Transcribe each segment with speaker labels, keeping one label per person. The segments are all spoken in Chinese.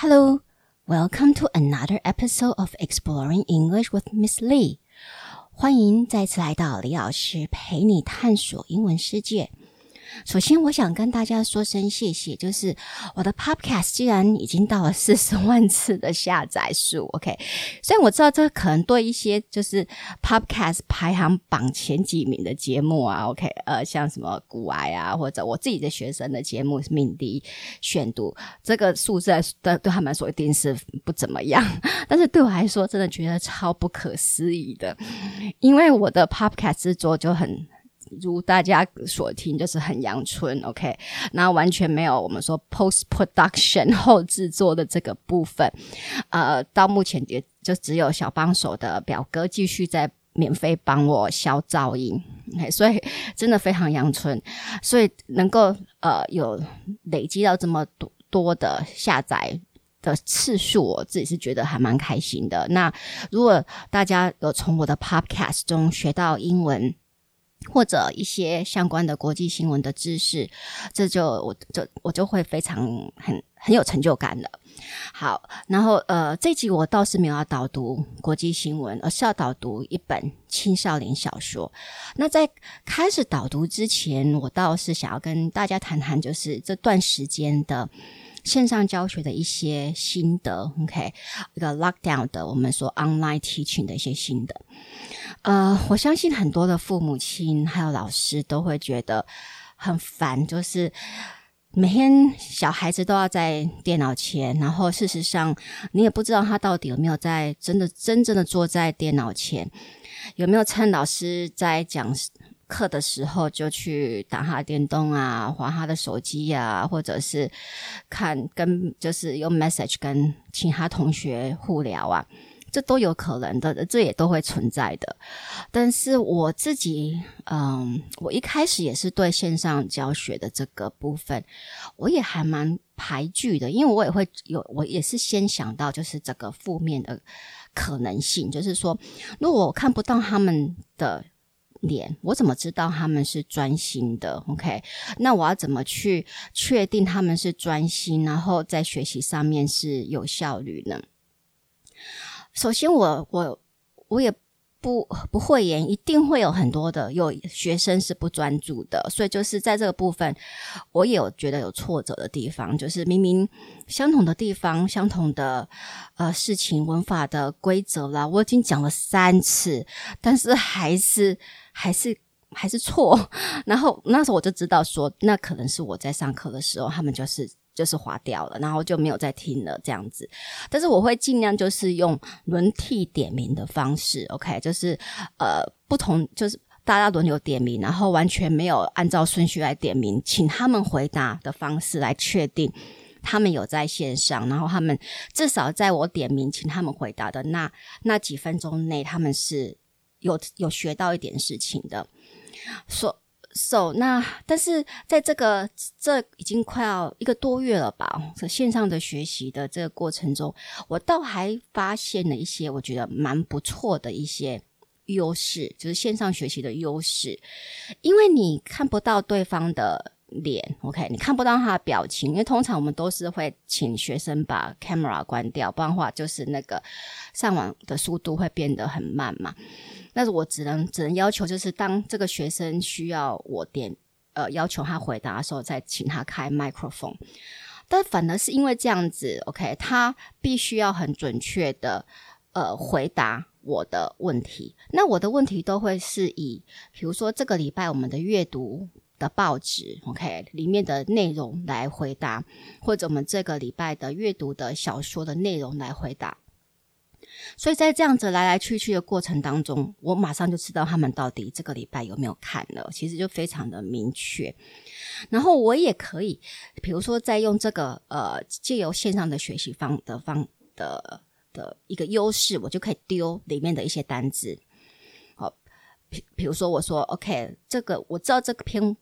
Speaker 1: Hello, welcome to another episode of Exploring English with Miss Lee. 欢迎再次来到李老师陪你探索英文世界。 首先，我想跟大家说声谢谢，就是我的 Podcast 既然已经到了四十万次的下载数。OK，虽然我知道这可能对一些就是 Podcast 排行榜前几名的节目啊，OK，呃，像什么古癌啊，或者我自己的学生的节目是敏迪选读，这个数字对对他们来说一定是不怎么样，但是对我来说，真的觉得超不可思议的，因为我的 Podcast 制作就很。如大家所听，就是很阳春，OK，那完全没有我们说 post production 后制作的这个部分，呃，到目前也就只有小帮手的表哥继续在免费帮我消噪音，OK，所以真的非常阳春，所以能够呃有累积到这么多多的下载的次数，我自己是觉得还蛮开心的。那如果大家有从我的 podcast 中学到英文，或者一些相关的国际新闻的知识，这就我就我就会非常很很有成就感了。好，然后呃，这集我倒是没有要导读国际新闻，而是要导读一本青少年小说。那在开始导读之前，我倒是想要跟大家谈谈，就是这段时间的线上教学的一些心得。OK，一个 lockdown 的，我们说 online teaching 的一些心得。呃，我相信很多的父母亲还有老师都会觉得很烦，就是每天小孩子都要在电脑前，然后事实上你也不知道他到底有没有在真的真正的坐在电脑前，有没有趁老师在讲课的时候就去打他电动啊，滑他的手机啊，或者是看跟就是用 message 跟其他同学互聊啊。这都有可能的，这也都会存在的。但是我自己，嗯，我一开始也是对线上教学的这个部分，我也还蛮排拒的，因为我也会有，我也是先想到就是这个负面的可能性，就是说，如果我看不到他们的脸，我怎么知道他们是专心的？OK，那我要怎么去确定他们是专心，然后在学习上面是有效率呢？首先，我我我也不不会言，一定会有很多的有学生是不专注的，所以就是在这个部分，我也有觉得有挫折的地方，就是明明相同的地方、相同的呃事情、文法的规则啦，我已经讲了三次，但是还是还是还是错。然后那时候我就知道说，那可能是我在上课的时候，他们就是。就是划掉了，然后就没有再听了这样子。但是我会尽量就是用轮替点名的方式，OK，就是呃不同，就是大家轮流点名，然后完全没有按照顺序来点名，请他们回答的方式来确定他们有在线上，然后他们至少在我点名请他们回答的那那几分钟内，他们是有有学到一点事情的。说。手那但是在这个这已经快要一个多月了吧，这线上的学习的这个过程中，我倒还发现了一些我觉得蛮不错的一些优势，就是线上学习的优势，因为你看不到对方的脸，OK，你看不到他的表情，因为通常我们都是会请学生把 camera 关掉，不然的话就是那个上网的速度会变得很慢嘛。但是我只能只能要求，就是当这个学生需要我点呃要求他回答的时候，再请他开麦克风。但反而是因为这样子，OK，他必须要很准确的呃回答我的问题。那我的问题都会是以，比如说这个礼拜我们的阅读的报纸，OK，里面的内容来回答，或者我们这个礼拜的阅读的小说的内容来回答。所以在这样子来来去去的过程当中，我马上就知道他们到底这个礼拜有没有看了，其实就非常的明确。然后我也可以，比如说在用这个呃借由线上的学习方的方的的一个优势，我就可以丢里面的一些单字。好，比比如说我说 OK，这个我知道这篇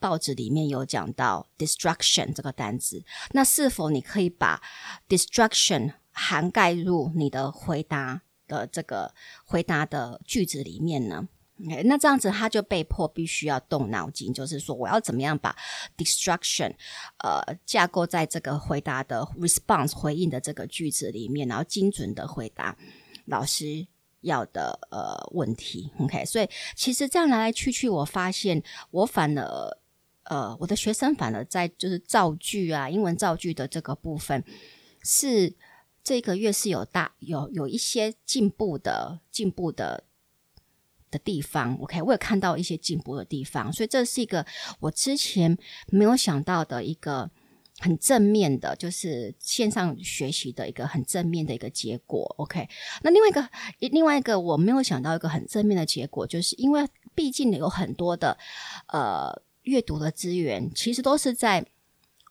Speaker 1: 报纸里面有讲到 “destruction” 这个单字，那是否你可以把 “destruction” 涵盖入你的回答的这个回答的句子里面呢？OK，那这样子他就被迫必须要动脑筋，就是说我要怎么样把 destruction 呃架构在这个回答的 response 回应的这个句子里面，然后精准的回答老师要的呃问题。OK，所以其实这样来来去去，我发现我反而呃我的学生反而在就是造句啊英文造句的这个部分是这个月是有大有有一些进步的进步的。的地方，OK，我有看到一些进步的地方，所以这是一个我之前没有想到的一个很正面的，就是线上学习的一个很正面的一个结果，OK。那另外一个，另外一个我没有想到一个很正面的结果，就是因为毕竟有很多的呃阅读的资源，其实都是在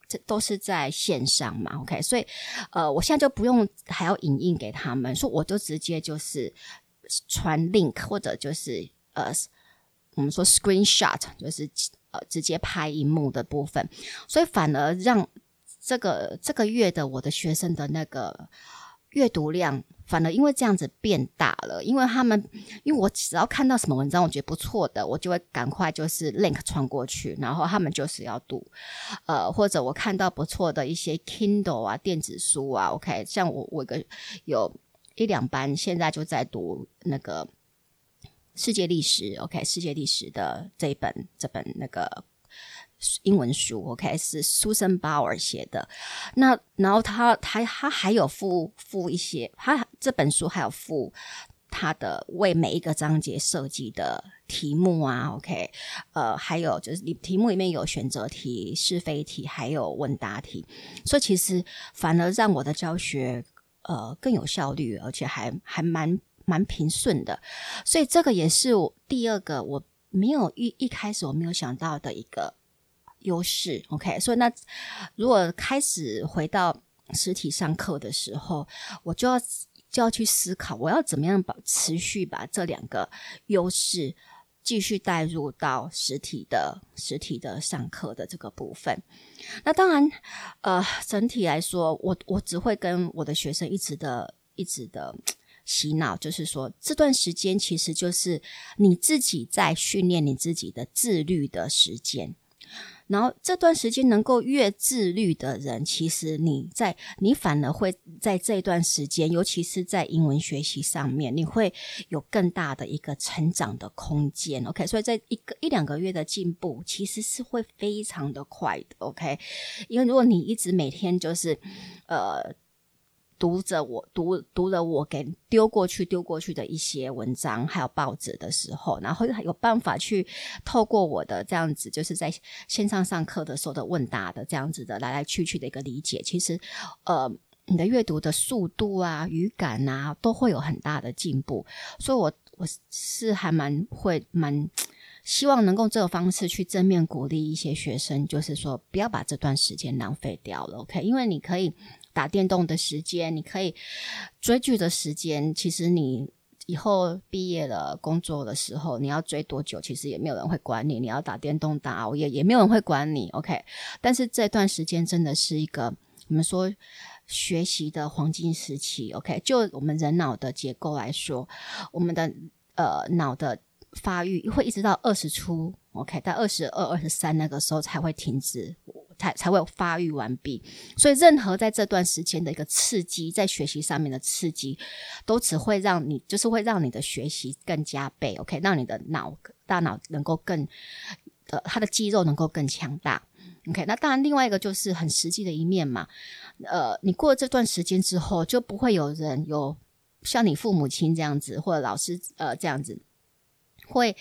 Speaker 1: 这都是在线上嘛，OK。所以呃，我现在就不用还要影印给他们，说我就直接就是。传 link 或者就是呃，我们说 screenshot 就是呃直接拍荧幕的部分，所以反而让这个这个月的我的学生的那个阅读量，反而因为这样子变大了，因为他们因为我只要看到什么文章我觉得不错的，我就会赶快就是 link 穿过去，然后他们就是要读，呃，或者我看到不错的一些 Kindle 啊电子书啊，OK，像我我个有。一两班现在就在读那个世界历史，OK，世界历史的这一本这本那个英文书，OK，是 Susan Bauer 写的。那然后他他他还有附附一些，他这本书还有附他的为每一个章节设计的题目啊，OK，呃，还有就是你题目里面有选择题、是非题，还有问答题，所以其实反而让我的教学。呃，更有效率，而且还还蛮蛮平顺的，所以这个也是我第二个我没有一一开始我没有想到的一个优势。OK，所以那如果开始回到实体上课的时候，我就要就要去思考，我要怎么样把持续把这两个优势。继续带入到实体的实体的上课的这个部分。那当然，呃，整体来说，我我只会跟我的学生一直的、一直的洗脑，就是说，这段时间其实就是你自己在训练你自己的自律的时间。然后这段时间能够越自律的人，其实你在你反而会在这段时间，尤其是在英文学习上面，你会有更大的一个成长的空间。OK，所以在一个一两个月的进步，其实是会非常的快的。OK，因为如果你一直每天就是呃。读着我读读了我给丢过去丢过去的一些文章，还有报纸的时候，然后有办法去透过我的这样子，就是在线上上课的时候的问答的这样子的来来去去的一个理解，其实呃，你的阅读的速度啊、语感啊，都会有很大的进步。所以我我是还蛮会蛮希望能够这个方式去正面鼓励一些学生，就是说不要把这段时间浪费掉了，OK？因为你可以。打电动的时间，你可以追剧的时间，其实你以后毕业了、工作的时候，你要追多久，其实也没有人会管你。你要打电动、打熬夜，也没有人会管你。OK，但是这段时间真的是一个我们说学习的黄金时期。OK，就我们人脑的结构来说，我们的呃脑的发育会一直到二十出，OK，到二十二、二十三那个时候才会停止。才才会发育完毕，所以任何在这段时间的一个刺激，在学习上面的刺激，都只会让你，就是会让你的学习更加倍，OK，让你的脑大脑能够更，呃，它的肌肉能够更强大，OK。那当然，另外一个就是很实际的一面嘛，呃，你过了这段时间之后，就不会有人有像你父母亲这样子，或者老师呃这样子。会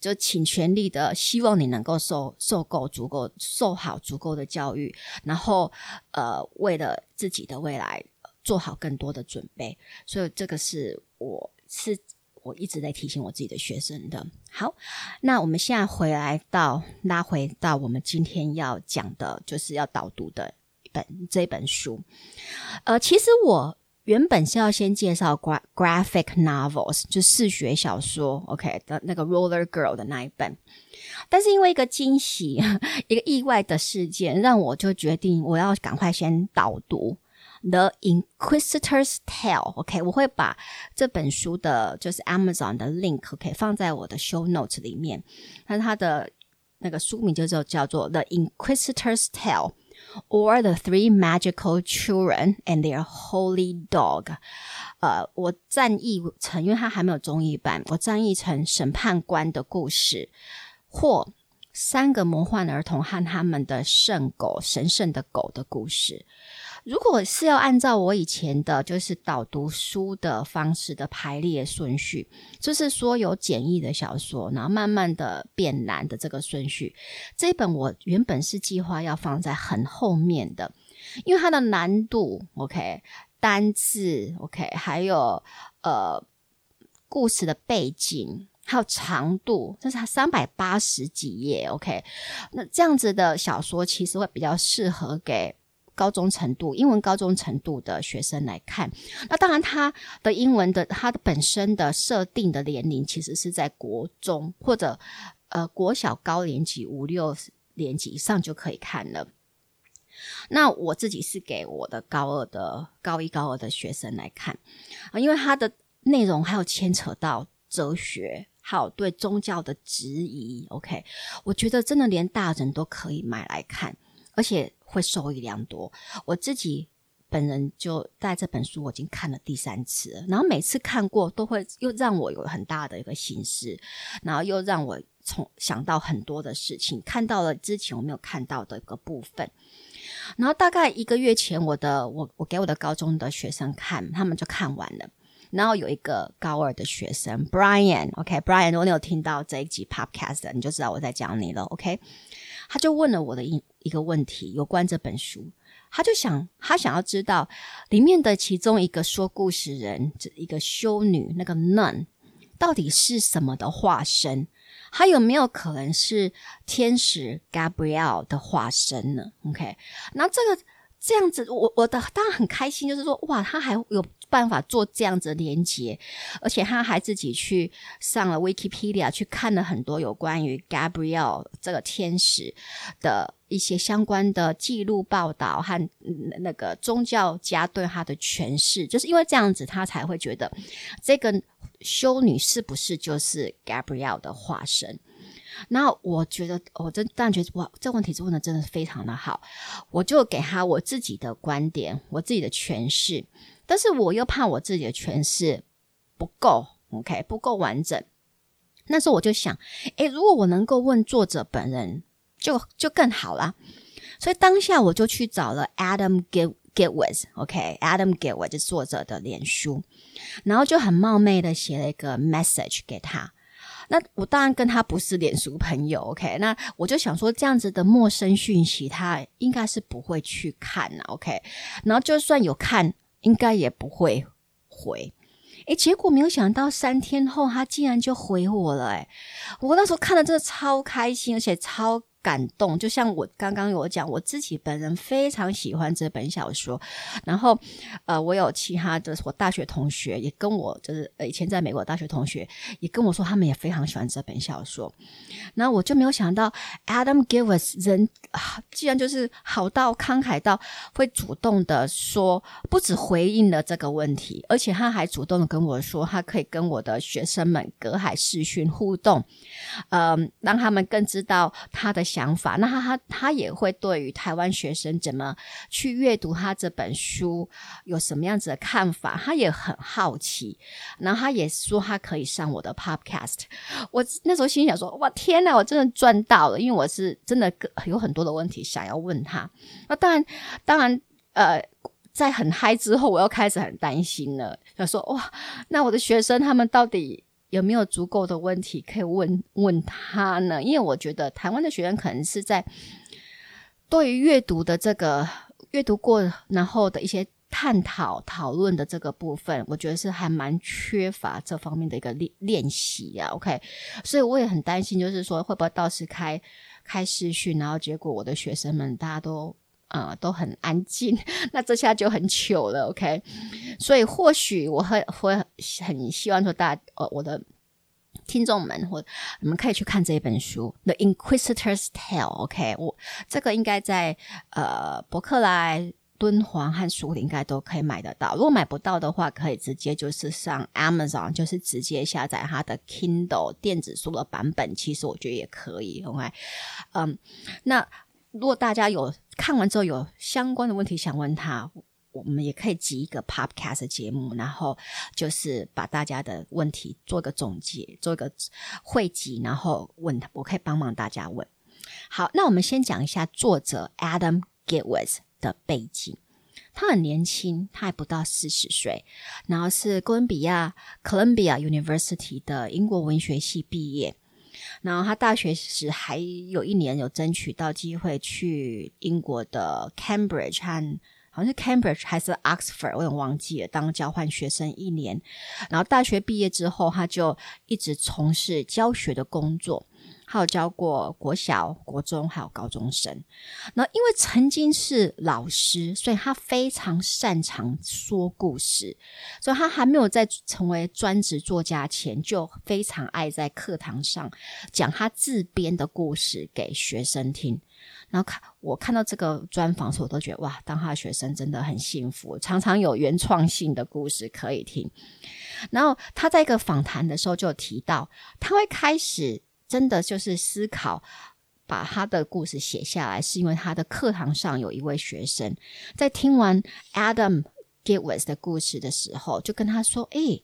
Speaker 1: 就尽全力的希望你能够受受够足够受好足够的教育，然后呃为了自己的未来做好更多的准备，所以这个是我是我一直在提醒我自己的学生的。好，那我们现在回来到拉回到我们今天要讲的，就是要导读的一本这本书。呃，其实我。原本是要先介绍 gra graphic novels，就视觉小说，OK 的那个 Roller Girl 的那一本，但是因为一个惊喜，一个意外的事件，让我就决定我要赶快先导读，The Inquisitor's Tale，OK，我会把这本书的，就是 Amazon 的 link，OK，放在我的 show notes 里面。那它的那个书名就叫叫做 The Inquisitor's Tale Or The Three Magical Children and Their Holy Dog。呃，我赞译成，因为它还没有中译版，我赞译成审判官的故事，或三个魔幻儿童和他们的圣狗，神圣的狗的故事。如果是要按照我以前的就是导读书的方式的排列顺序，就是说有简易的小说，然后慢慢的变难的这个顺序，这一本我原本是计划要放在很后面的，因为它的难度，OK，单字，OK，还有呃故事的背景，还有长度，这是它三百八十几页，OK，那这样子的小说其实会比较适合给。高中程度，英文高中程度的学生来看，那当然，他的英文的他的本身的设定的年龄其实是在国中或者呃国小高年级五六年级以上就可以看了。那我自己是给我的高二的高一高二的学生来看啊，因为它的内容还有牵扯到哲学，还有对宗教的质疑。OK，我觉得真的连大人都可以买来看，而且。会受益良多。我自己本人就带这本书，我已经看了第三次了，然后每次看过都会又让我有很大的一个心事，然后又让我从想到很多的事情，看到了之前我没有看到的一个部分。然后大概一个月前，我的我我给我的高中的学生看，他们就看完了。然后有一个高二的学生，Brian，OK，Brian，如果你有听到这一集 Podcast，你就知道我在讲你了，OK。他就问了我的一一个问题，有关这本书，他就想，他想要知道里面的其中一个说故事人，这一个修女，那个 nun，到底是什么的化身？他有没有可能是天使 Gabriel 的化身呢？OK，那这个这样子，我我的当然很开心，就是说，哇，他还有。办法做这样子的连接，而且他还自己去上了 Wikipedia 去看了很多有关于 Gabriel 这个天使的一些相关的记录报道和那个宗教家对他的诠释，就是因为这样子，他才会觉得这个修女是不是就是 Gabriel 的化身？那我觉得，我真但觉得哇，这问题是问的真的非常的好，我就给他我自己的观点，我自己的诠释。但是我又怕我自己的诠释不够，OK，不够完整。那时候我就想，诶，如果我能够问作者本人，就就更好啦。所以当下我就去找了 Adam Gitwis，OK，Adam Gitwis 就是作者的脸书，然后就很冒昧的写了一个 message 给他。那我当然跟他不是脸书朋友，OK，那我就想说这样子的陌生讯息，他应该是不会去看的，OK。然后就算有看。应该也不会回，诶，结果没有想到三天后他竟然就回我了，诶，我那时候看了真的超开心，而且超。感动，就像我刚刚有讲，我自己本人非常喜欢这本小说。然后，呃，我有其他的我大学同学也跟我，就是呃以前在美国大学同学也跟我说，他们也非常喜欢这本小说。那我就没有想到，Adam Gitwis 人啊，既然就是好到慷慨到会主动的说，不止回应了这个问题，而且他还主动的跟我说，他可以跟我的学生们隔海视讯互动，嗯、让他们更知道他的。想法，那他他他也会对于台湾学生怎么去阅读他这本书有什么样子的看法，他也很好奇。然后他也说他可以上我的 podcast。我那时候心想说：哇，天哪，我真的赚到了！因为我是真的有很多的问题想要问他。那当然，当然，呃，在很嗨之后，我又开始很担心了。他说：哇，那我的学生他们到底？有没有足够的问题可以问问他呢？因为我觉得台湾的学生可能是在对于阅读的这个阅读过然后的一些探讨讨论的这个部分，我觉得是还蛮缺乏这方面的一个练练习啊。OK，所以我也很担心，就是说会不会到时开开视讯，然后结果我的学生们大家都。呃，都很安静，那这下就很糗了，OK？所以或许我会会很希望说大家，呃，我的听众们或你们可以去看这一本书《The Inquisitor's Tale》，OK？我这个应该在呃博客来。敦煌和苏林应该都可以买得到。如果买不到的话，可以直接就是上 Amazon，就是直接下载它的 Kindle 电子书的版本。其实我觉得也可以，OK，嗯，那如果大家有看完之后有相关的问题想问他，我们也可以集一个 Podcast 节目，然后就是把大家的问题做个总结，做一个汇集，然后问他，我可以帮忙大家问。好，那我们先讲一下作者 Adam Gitwas 的背景。他很年轻，他还不到四十岁，然后是哥伦比亚 Columbia University 的英国文学系毕业。然后他大学时还有一年有争取到机会去英国的 Cambridge 和好像是 Cambridge 还是 Oxford，我也忘记了，当交换学生一年。然后大学毕业之后，他就一直从事教学的工作。还有教过国小、国中，还有高中生。那因为曾经是老师，所以他非常擅长说故事。所以他还没有在成为专职作家前，就非常爱在课堂上讲他自编的故事给学生听。然后看我看到这个专访时，我都觉得哇，当他的学生真的很幸福，常常有原创性的故事可以听。然后他在一个访谈的时候就提到，他会开始。真的就是思考，把他的故事写下来，是因为他的课堂上有一位学生在听完 Adam Gitwas 的故事的时候，就跟他说：“诶，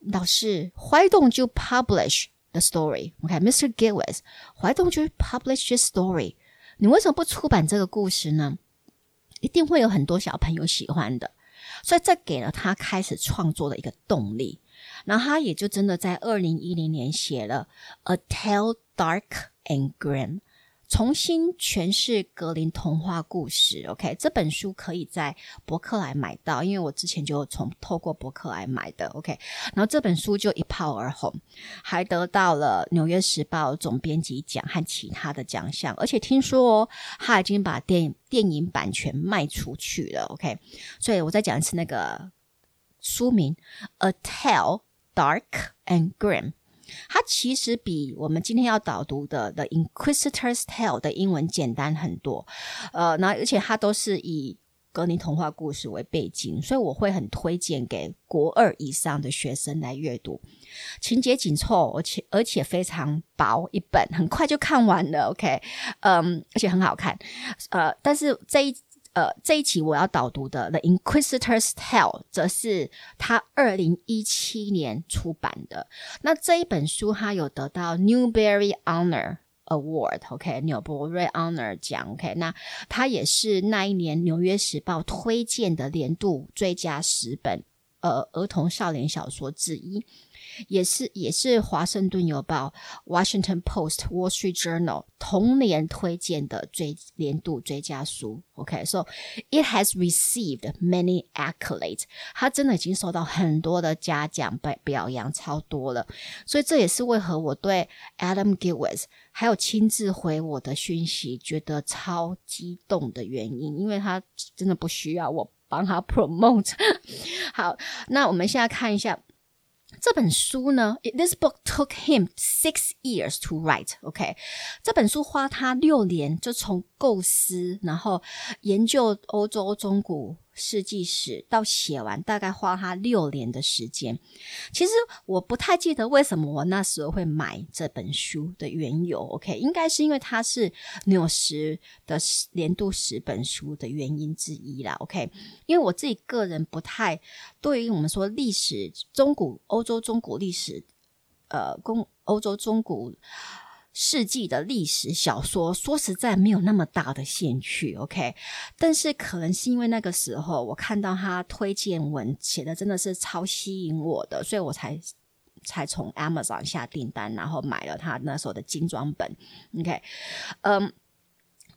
Speaker 1: 老师，Why don't you publish the story? OK，Mr. Gitwas，Why don't you publish this story？你为什么不出版这个故事呢？一定会有很多小朋友喜欢的，所以这给了他开始创作的一个动力。”然后他也就真的在二零一零年写了《A Tale Dark and Grim》，重新诠释格林童话故事。OK，这本书可以在博客来买到，因为我之前就从透过博客来买的。OK，然后这本书就一炮而红，还得到了《纽约时报》总编辑奖和其他的奖项。而且听说，他已经把电电影版权卖出去了。OK，所以我再讲一次那个书名《A Tale》。Dark and Grim，它其实比我们今天要导读的《The Inquisitor's Tale》的英文简单很多。呃，那而且它都是以格林童话故事为背景，所以我会很推荐给国二以上的学生来阅读。情节紧凑，而且而且非常薄一本，很快就看完了。OK，嗯，而且很好看。呃，但是这一。呃，这一期我要导读的《The Inquisitor's Tale》则是他二零一七年出版的。那这一本书，他有得到 Newbery Honor Award，OK，纽伯瑞 Honor 奖，OK，那他也是那一年《纽约时报》推荐的年度最佳十本呃儿童少年小说之一。也是也是华盛顿邮报 Washington Post Wall Street Journal 同年推荐的最年度最佳书。OK，so it has received many accolades。它真的已经受到很多的嘉奖被表扬，超多了。所以这也是为何我对 Adam Gitwas 还有亲自回我的讯息觉得超激动的原因，因为他真的不需要我帮他 promote。好，那我们现在看一下。这本书呢，This book took him six years to write. OK，这本书花他六年，就从构思，然后研究欧洲中古世纪史到写完，大概花他六年的时间。其实我不太记得为什么我那时候会买这本书的缘由。OK，应该是因为它是纽时的年度十本书的原因之一啦。OK，因为我自己个人不太对于我们说历史中古欧洲中古历史，呃，公欧洲中古。世纪的历史小说，说实在没有那么大的兴趣，OK。但是可能是因为那个时候我看到他推荐文写的真的是超吸引我的，所以我才才从 Amazon 下订单，然后买了他那时候的精装本，OK。嗯，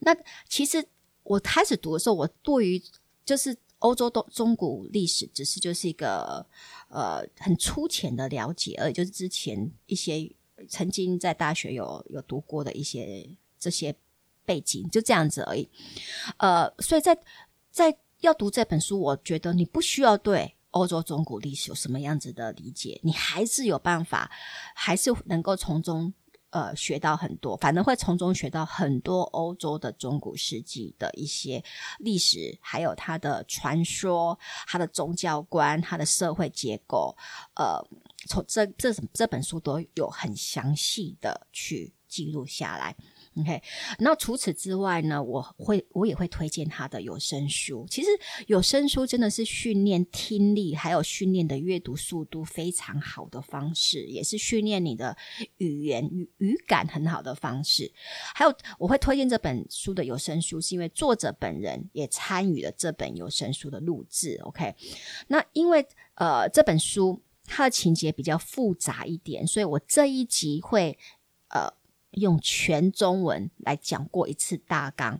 Speaker 1: 那其实我开始读的时候，我对于就是欧洲东中古历史，只是就是一个呃很粗浅的了解而已，就是之前一些。曾经在大学有有读过的一些这些背景，就这样子而已。呃，所以在在要读这本书，我觉得你不需要对欧洲中古历史有什么样子的理解，你还是有办法，还是能够从中呃学到很多，反正会从中学到很多欧洲的中古世纪的一些历史，还有它的传说、它的宗教观、它的社会结构，呃，从这这这本书都有很详细的去记录下来。OK，那除此之外呢，我会我也会推荐他的有声书。其实有声书真的是训练听力，还有训练的阅读速度非常好的方式，也是训练你的语言语语感很好的方式。还有，我会推荐这本书的有声书，是因为作者本人也参与了这本有声书的录制。OK，那因为呃这本书它的情节比较复杂一点，所以我这一集会呃。用全中文来讲过一次大纲，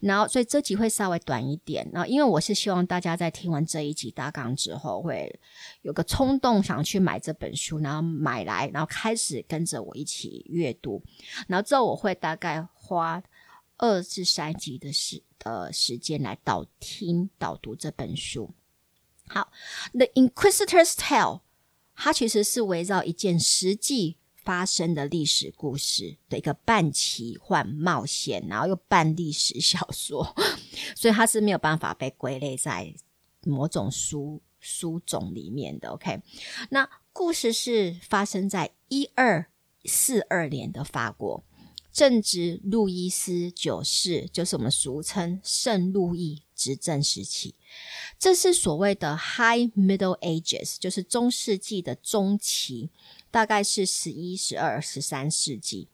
Speaker 1: 然后所以这集会稍微短一点。然后因为我是希望大家在听完这一集大纲之后，会有个冲动想去买这本书，然后买来，然后开始跟着我一起阅读。然后之后我会大概花二至三集的时呃时间来导听导读这本书。好，《The Inquisitor's Tale》它其实是围绕一件实际。发生的历史故事的一个半奇幻冒险，然后又半历史小说，所以它是没有办法被归类在某种书书种里面的。OK，那故事是发生在一二四二年的法国，正值路易斯九世，就是我们俗称圣路易执政时期。这是所谓的 High Middle Ages，就是中世纪的中期。大概是十一、十二、十三世纪。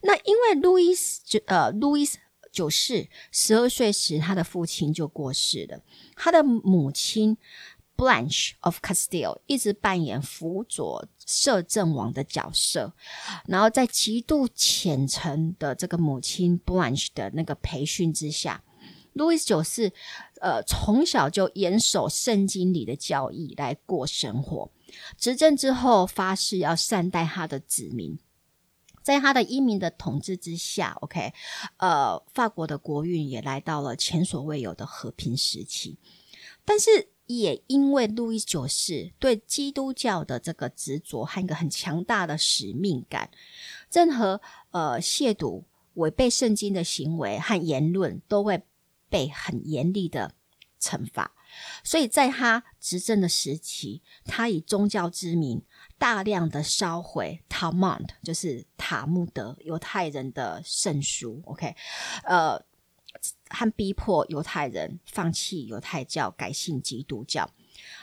Speaker 1: 那因为路易斯九呃，路易斯九世十二岁时，他的父亲就过世了。他的母亲 Blanche of Castile 一直扮演辅佐摄政王的角色。然后在极度虔诚的这个母亲 Blanche 的那个培训之下，路易斯九世呃从小就严守圣经里的教义来过生活。执政之后，发誓要善待他的子民，在他的英明的统治之下，OK，呃，法国的国运也来到了前所未有的和平时期。但是，也因为路易九世对基督教的这个执着和一个很强大的使命感，任何呃亵渎、违背圣经的行为和言论，都会被很严厉的惩罚。所以在他执政的时期，他以宗教之名，大量的烧毁 Talmud，就是塔木德犹太人的圣书。OK，呃，和逼迫犹太人放弃犹太教，改信基督教。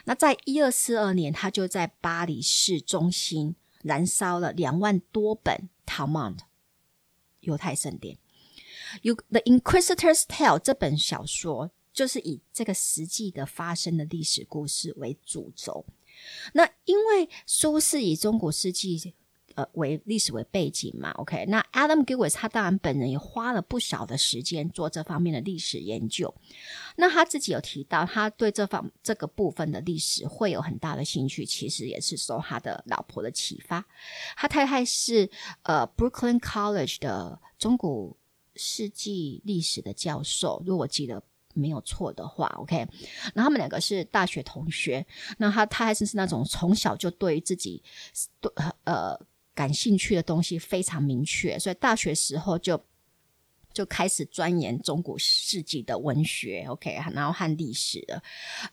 Speaker 1: 那在一二四二年，他就在巴黎市中心燃烧了两万多本 Talmud 犹太圣典。有《The Inquisitor's Tale》这本小说。就是以这个实际的发生的历史故事为主轴。那因为书是以中古世纪呃为历史为背景嘛，OK？那 Adam Gillis 他当然本人也花了不少的时间做这方面的历史研究。那他自己有提到，他对这方这个部分的历史会有很大的兴趣，其实也是受他的老婆的启发。他太太是呃 Brooklyn College 的中古世纪历史的教授，如果我记得。没有错的话，OK。然后他们两个是大学同学。那他他还是是那种从小就对于自己对呃感兴趣的东西非常明确，所以大学时候就就开始钻研中古世纪的文学，OK。然后和历史的，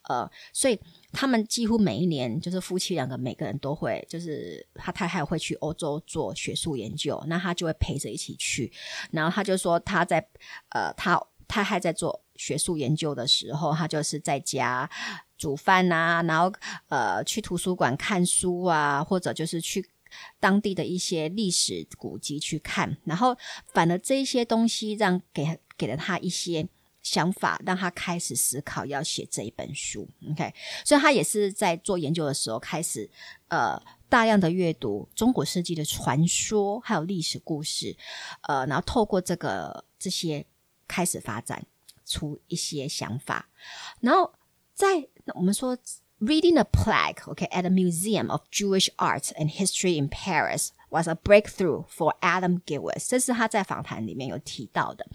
Speaker 1: 呃，所以他们几乎每一年就是夫妻两个每个人都会，就是他太太会去欧洲做学术研究，那他就会陪着一起去。然后他就说他在呃他他还在做。学术研究的时候，他就是在家煮饭啊，然后呃去图书馆看书啊，或者就是去当地的一些历史古迹去看。然后，反而这一些东西让给给了他一些想法，让他开始思考要写这一本书。OK，所以他也是在做研究的时候开始呃大量的阅读中国世纪的传说还有历史故事，呃，然后透过这个这些开始发展。出一些想法，然后在我们说 reading a plaque, okay, at a museum of Jewish art and history in Paris was a breakthrough for Adam Gillis。这是他在访谈里面有提到的。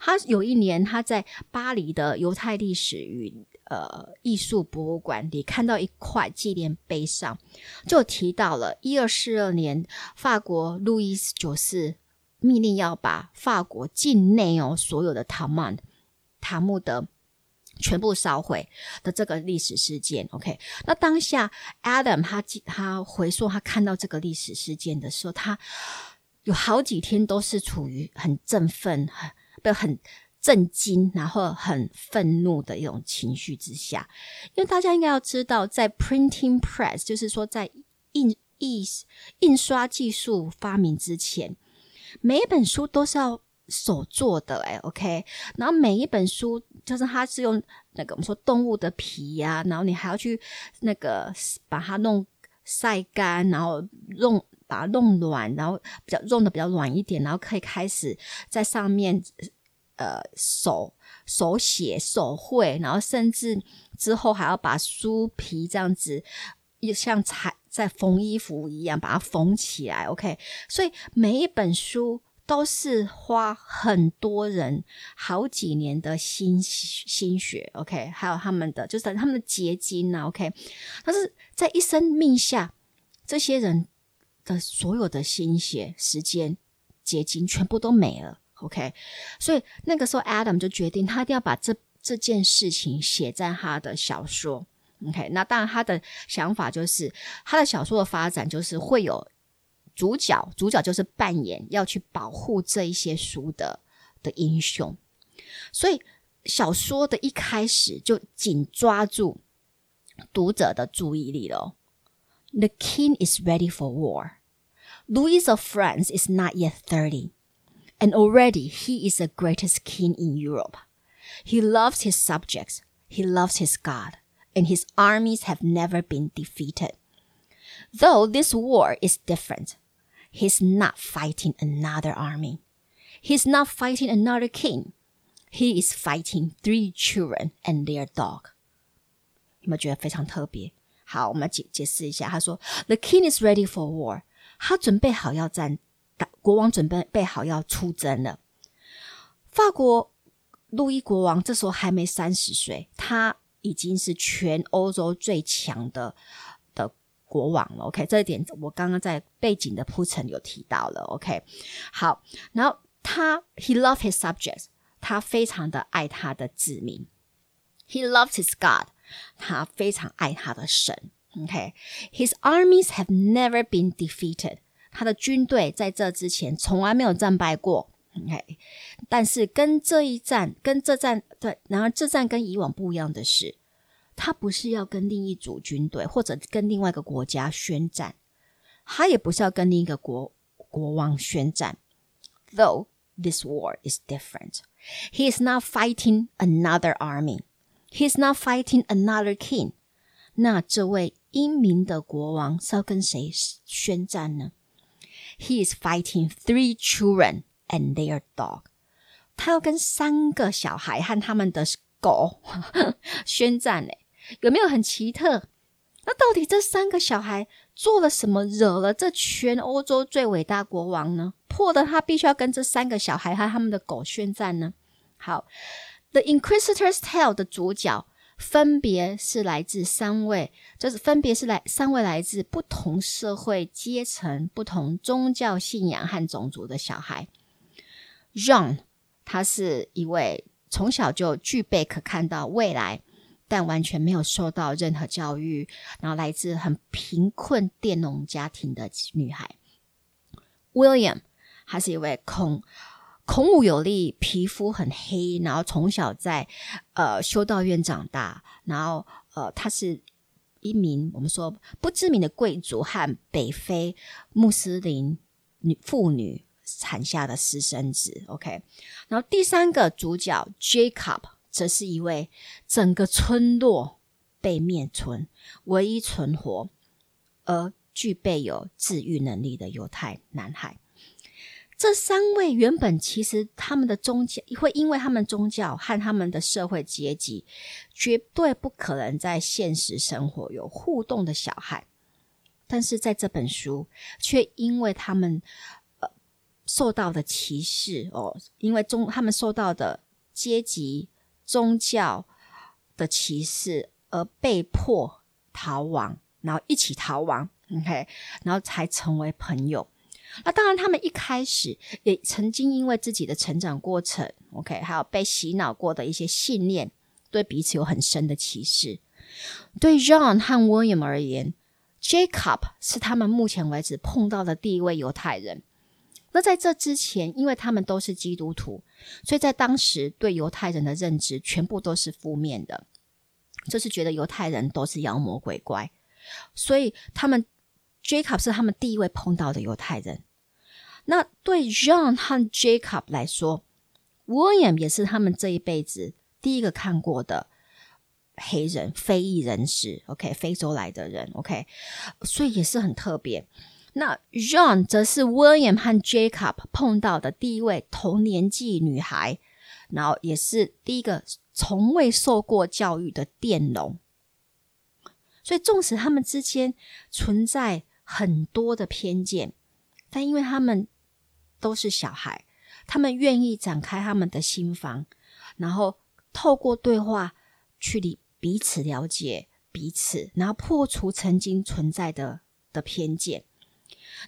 Speaker 1: 他有一年他在巴黎的犹太历史与呃艺术博物馆里看到一块纪念碑上，就提到了一二四二年法国路易十九世命令要把法国境内哦所有的塔曼塔木德全部烧毁的这个历史事件。OK，那当下 Adam 他他回溯他看到这个历史事件的时候，他有好几天都是处于很振奋、很不很震惊，然后很愤怒的一种情绪之下。因为大家应该要知道，在 printing press，就是说在印印印刷技术发明之前，每一本书都是要手做的，哎，OK。然后每一本书就是它是用那个我们说动物的皮呀、啊，然后你还要去那个把它弄晒干，然后用。把它弄软，然后比较弄的比较软一点，然后可以开始在上面呃手手写手绘，然后甚至之后还要把书皮这样子又，像裁在缝衣服一样把它缝起来。OK，所以每一本书都是花很多人好几年的心心血。OK，还有他们的就是他们的结晶啊。OK，但是在一生命下，这些人。的所有的心血、时间、结晶全部都没了，OK？所以那个时候，Adam 就决定他一定要把这这件事情写在他的小说，OK？那当然，他的想法就是他的小说的发展就是会有主角，主角就是扮演要去保护这一些书的的英雄，所以小说的一开始就紧抓住读者的注意力了。The king is ready for war. Louis of France is not yet thirty, and already he is the greatest king in Europe. He loves his subjects, he loves his God, and his armies have never been defeated. Though this war is different, he's not fighting another army. He's not fighting another king. He is fighting three children and their dog. 有没有觉得非常特别？好，我们解解释一下。他说：“The king is ready for war。”他准备好要战，国王准备备好要出征了。法国路易国王这时候还没三十岁，他已经是全欧洲最强的国王了。OK，这一点我刚刚在背景的铺陈有提到了。OK，好，然后他 He loved his subjects，他非常的爱他的子民。He loved his God。他非常爱他的神，OK，His armies have never been defeated。他的军队在这之前从来没有战败过，OK。但是跟这一战，跟这战，对，然而这战跟以往不一样的是，他不是要跟另一组军队或者跟另外一个国家宣战，他也不是要跟另一个国国王宣战。Though this war is different, he is not fighting another army. He's not fighting another king。那这位英明的国王是要跟谁宣战呢？He is fighting three children and their dog。他要跟三个小孩和他们的狗宣战呢？ 有没有很奇特？那到底这三个小孩做了什么，惹了这全欧洲最伟大国王呢？迫得他必须要跟这三个小孩和他们的狗宣战呢？好。The Inquisitor's Tale 的主角分别是来自三位，就是分别是来三位来自不同社会阶层、不同宗教信仰和种族的小孩。Jean，他是一位从小就具备可看到未来，但完全没有受到任何教育，然后来自很贫困佃农家庭的女孩。William，她是一位空。孔武有力，皮肤很黑，然后从小在呃修道院长大，然后呃她是一名我们说不知名的贵族和北非穆斯林女妇女产下的私生子。OK，然后第三个主角 Jacob 则是一位整个村落被灭村，唯一存活而具备有治愈能力的犹太男孩。这三位原本其实他们的宗教会因为他们宗教和他们的社会阶级，绝对不可能在现实生活有互动的小孩，但是在这本书却因为他们呃受到的歧视哦，因为中他们受到的阶级、宗教的歧视而被迫逃亡，然后一起逃亡，OK，然后才成为朋友。那当然，他们一开始也曾经因为自己的成长过程，OK，还有被洗脑过的一些信念，对彼此有很深的歧视。对 John 和 William 而言，Jacob 是他们目前为止碰到的第一位犹太人。那在这之前，因为他们都是基督徒，所以在当时对犹太人的认知全部都是负面的，就是觉得犹太人都是妖魔鬼怪，所以他们。Jacob 是他们第一位碰到的犹太人。那对 John 和 Jacob 来说，William 也是他们这一辈子第一个看过的黑人、非裔人士。OK，非洲来的人。OK，所以也是很特别。那 John 则是 William 和 Jacob 碰到的第一位同年纪女孩，然后也是第一个从未受过教育的佃农。所以，纵使他们之间存在。很多的偏见，但因为他们都是小孩，他们愿意展开他们的心房，然后透过对话去理彼此了解彼此，然后破除曾经存在的的偏见。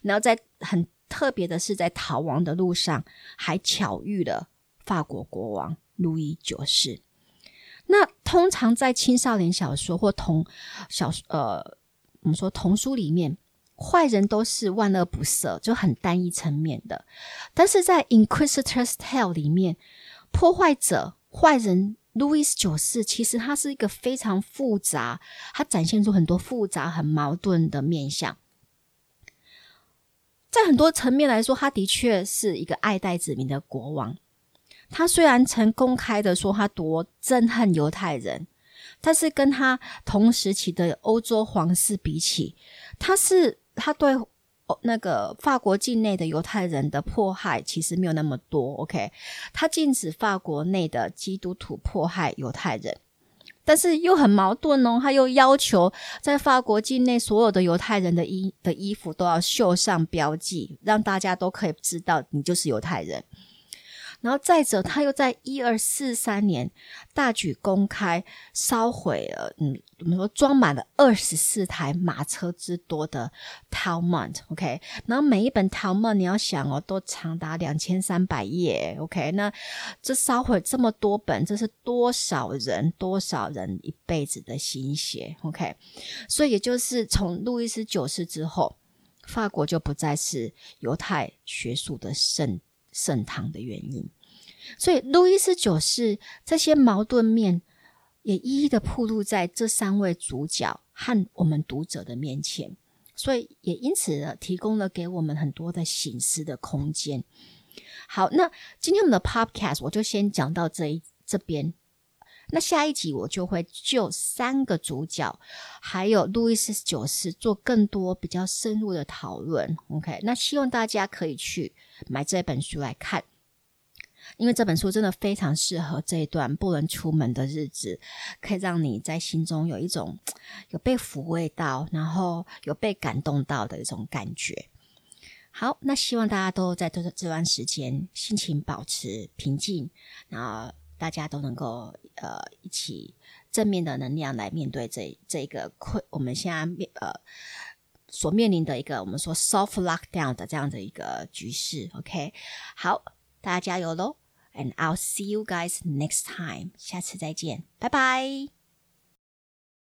Speaker 1: 然后在很特别的是，在逃亡的路上，还巧遇了法国国王路易九世。那通常在青少年小说或童小呃，我们说童书里面。坏人都是万恶不赦，就很单一层面的。但是在《Inquisitor's Tale》里面，破坏者、坏人路易九世，其实他是一个非常复杂，他展现出很多复杂、很矛盾的面相。在很多层面来说，他的确是一个爱戴子民的国王。他虽然曾公开的说他多憎恨犹太人，但是跟他同时期的欧洲皇室比起，他是。他对那个法国境内的犹太人的迫害其实没有那么多，OK？他禁止法国内的基督徒迫害犹太人，但是又很矛盾哦，他又要求在法国境内所有的犹太人的衣的衣服都要绣上标记，让大家都可以知道你就是犹太人。然后再者，他又在一二四三年大举公开烧毁了，嗯，我们说装满了二十四台马车之多的 Talmud，OK，然后每一本 Talmud 你要想哦，都长达两千三百页，OK，那这烧毁这么多本，这是多少人多少人一辈子的心血，OK，所以也就是从路易斯九世之后，法国就不再是犹太学术的圣。盛唐的原因，所以路易斯九世这些矛盾面也一一的暴露在这三位主角和我们读者的面前，所以也因此提供了给我们很多的省思的空间。好，那今天我们的 Podcast 我就先讲到这一这边，那下一集我就会就三个主角还有路易斯九世做更多比较深入的讨论。OK，那希望大家可以去。买这本书来看，因为这本书真的非常适合这一段不能出门的日子，可以让你在心中有一种有被抚慰到，然后有被感动到的一种感觉。好，那希望大家都在这这段时间心情保持平静，然后大家都能够呃一起正面的能量来面对这这个困，我们现在面呃。所面临的一个我们说 soft lockdown 的这样的一个局势，OK，好，大家加油喽！And I'll see you guys next time，下次再见，拜拜。